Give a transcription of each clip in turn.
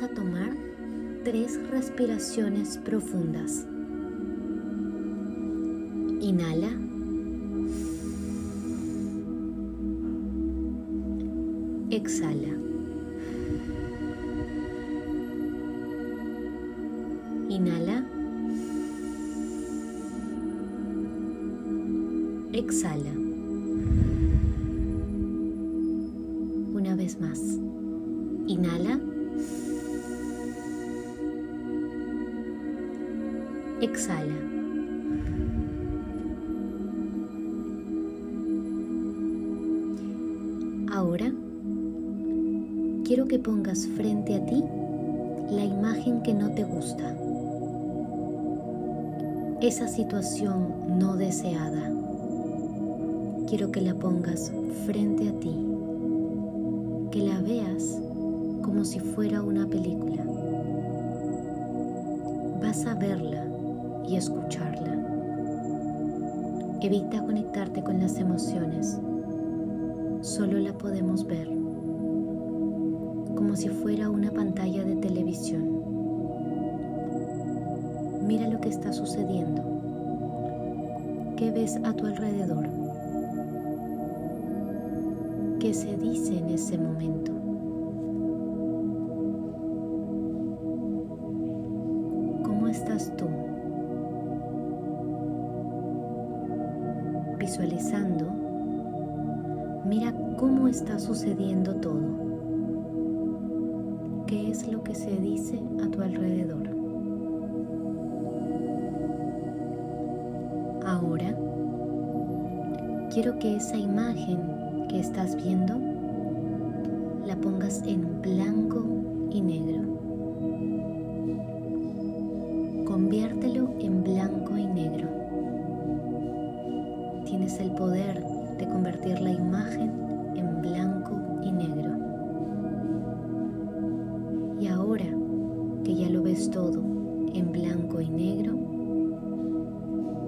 a tomar tres respiraciones profundas. Inhala. Exhala. Inhala. Exhala. Exhala. Ahora quiero que pongas frente a ti la imagen que no te gusta, esa situación no deseada. Quiero que la pongas frente a ti, que la veas como si fuera una película. Vas a verla escucharla. Evita conectarte con las emociones. Solo la podemos ver como si fuera una pantalla de televisión. Mira lo que está sucediendo. ¿Qué ves a tu alrededor? ¿Qué se dice en ese momento? Visualizando, mira cómo está sucediendo todo qué es lo que se dice a tu alrededor. Ahora, quiero que esa imagen que estás viendo la pongas en blanco y negro.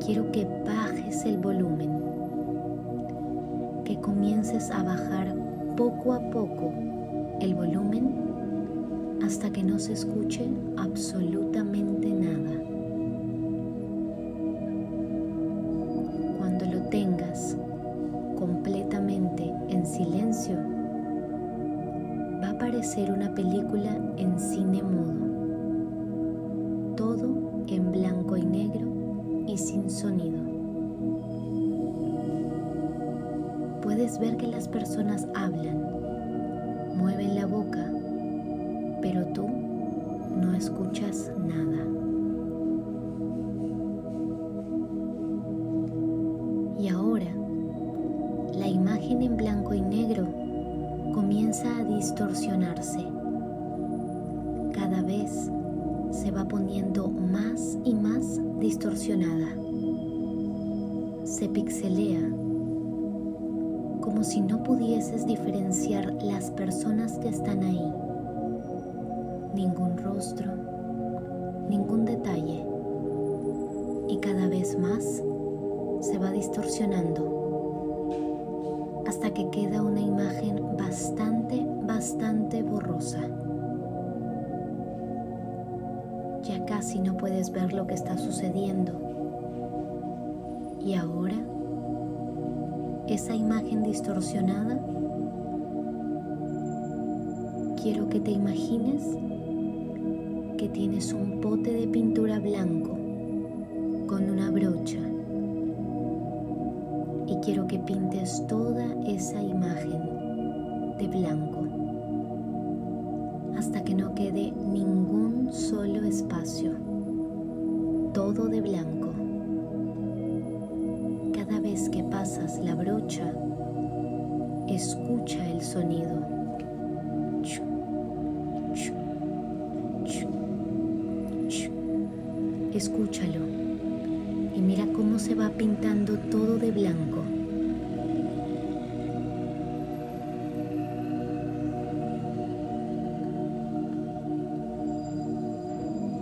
Quiero que bajes el volumen, que comiences a bajar poco a poco el volumen hasta que no se escuche absolutamente nada. Cuando lo tengas completamente en silencio, va a aparecer una película sonido. Puedes ver que las personas hablan, mueven la boca, pero tú no escuchas nada. Y ahora, la imagen en blanco y negro comienza a distorsionarse. Cada vez se va poniendo más y más distorsionada. Se pixelea como si no pudieses diferenciar las personas que están ahí. Ningún rostro, ningún detalle. Y cada vez más se va distorsionando hasta que queda una imagen bastante, bastante borrosa. Ya casi no puedes ver lo que está sucediendo. Y ahora, esa imagen distorsionada, quiero que te imagines que tienes un pote de pintura blanco con una brocha y quiero que pintes toda esa imagen de blanco hasta que no quede ningún solo espacio, todo de blanco. Que pasas la brocha, escucha el sonido. Escúchalo y mira cómo se va pintando todo de blanco.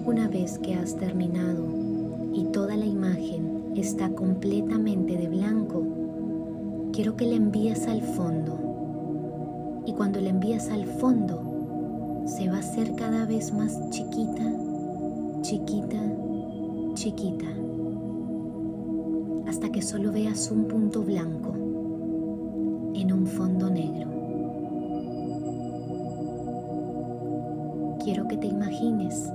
Una vez que has terminado y toda la imagen está completamente de blanco, quiero que la envíes al fondo. Y cuando la envíes al fondo, se va a hacer cada vez más chiquita, chiquita, chiquita, hasta que solo veas un punto blanco en un fondo negro. Quiero que te imagines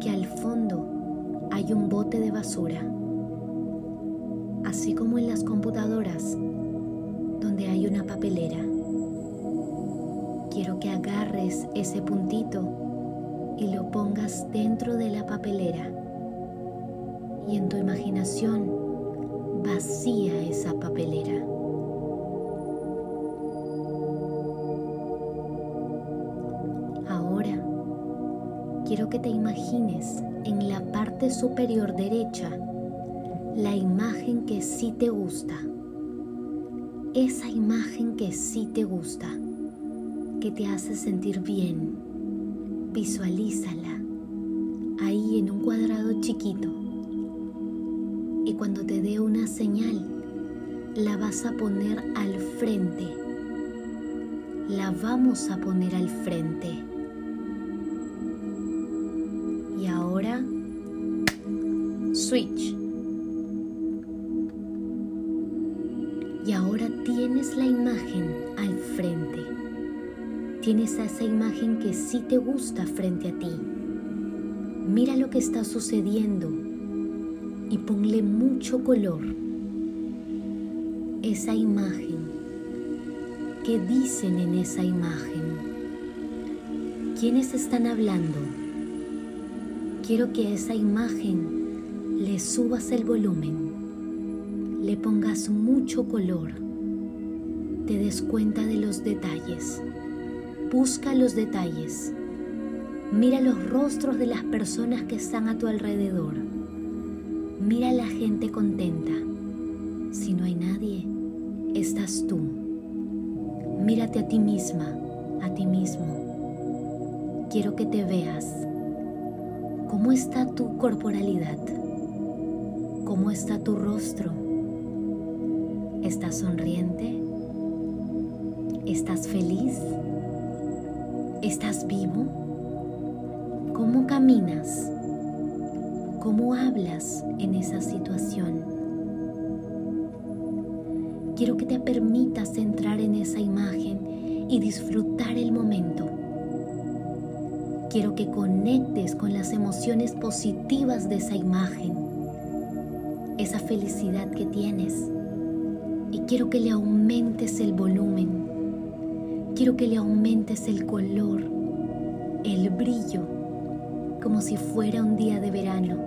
que al fondo hay un bote de basura, así como en las computadoras donde hay una papelera. Quiero que agarres ese puntito y lo pongas dentro de la papelera y en tu imaginación vacía esa papelera. Ahora quiero que te imagines en la parte superior derecha la imagen que sí te gusta esa imagen que sí te gusta, que te hace sentir bien, visualízala ahí en un cuadrado chiquito. Y cuando te dé una señal, la vas a poner al frente. La vamos a poner al frente. Y ahora, switch. La imagen al frente. Tienes esa imagen que sí te gusta frente a ti. Mira lo que está sucediendo y ponle mucho color. Esa imagen. ¿Qué dicen en esa imagen? ¿Quiénes están hablando? Quiero que a esa imagen le subas el volumen le pongas mucho color, te des cuenta de los detalles. Busca los detalles. Mira los rostros de las personas que están a tu alrededor. Mira a la gente contenta. Si no hay nadie, estás tú. Mírate a ti misma, a ti mismo. Quiero que te veas. ¿Cómo está tu corporalidad? ¿Cómo está tu rostro? ¿Estás sonriente? ¿Estás feliz? ¿Estás vivo? ¿Cómo caminas? ¿Cómo hablas en esa situación? Quiero que te permitas entrar en esa imagen y disfrutar el momento. Quiero que conectes con las emociones positivas de esa imagen, esa felicidad que tienes y quiero que le aumentes el. Quiero que le aumentes el color, el brillo, como si fuera un día de verano.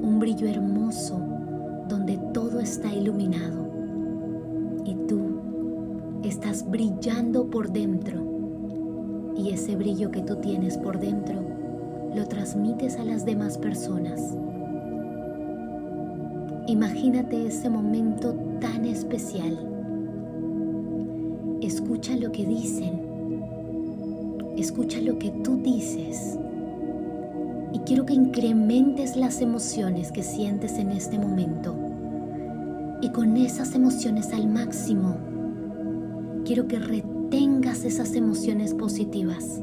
Un brillo hermoso donde todo está iluminado. Y tú estás brillando por dentro. Y ese brillo que tú tienes por dentro lo transmites a las demás personas. Imagínate ese momento tan especial. Escucha lo que dicen. Escucha lo que tú dices. Y quiero que incrementes las emociones que sientes en este momento. Y con esas emociones al máximo, quiero que retengas esas emociones positivas.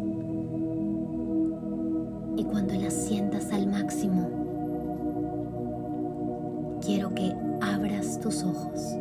Y cuando las sientas al máximo, quiero que abras tus ojos.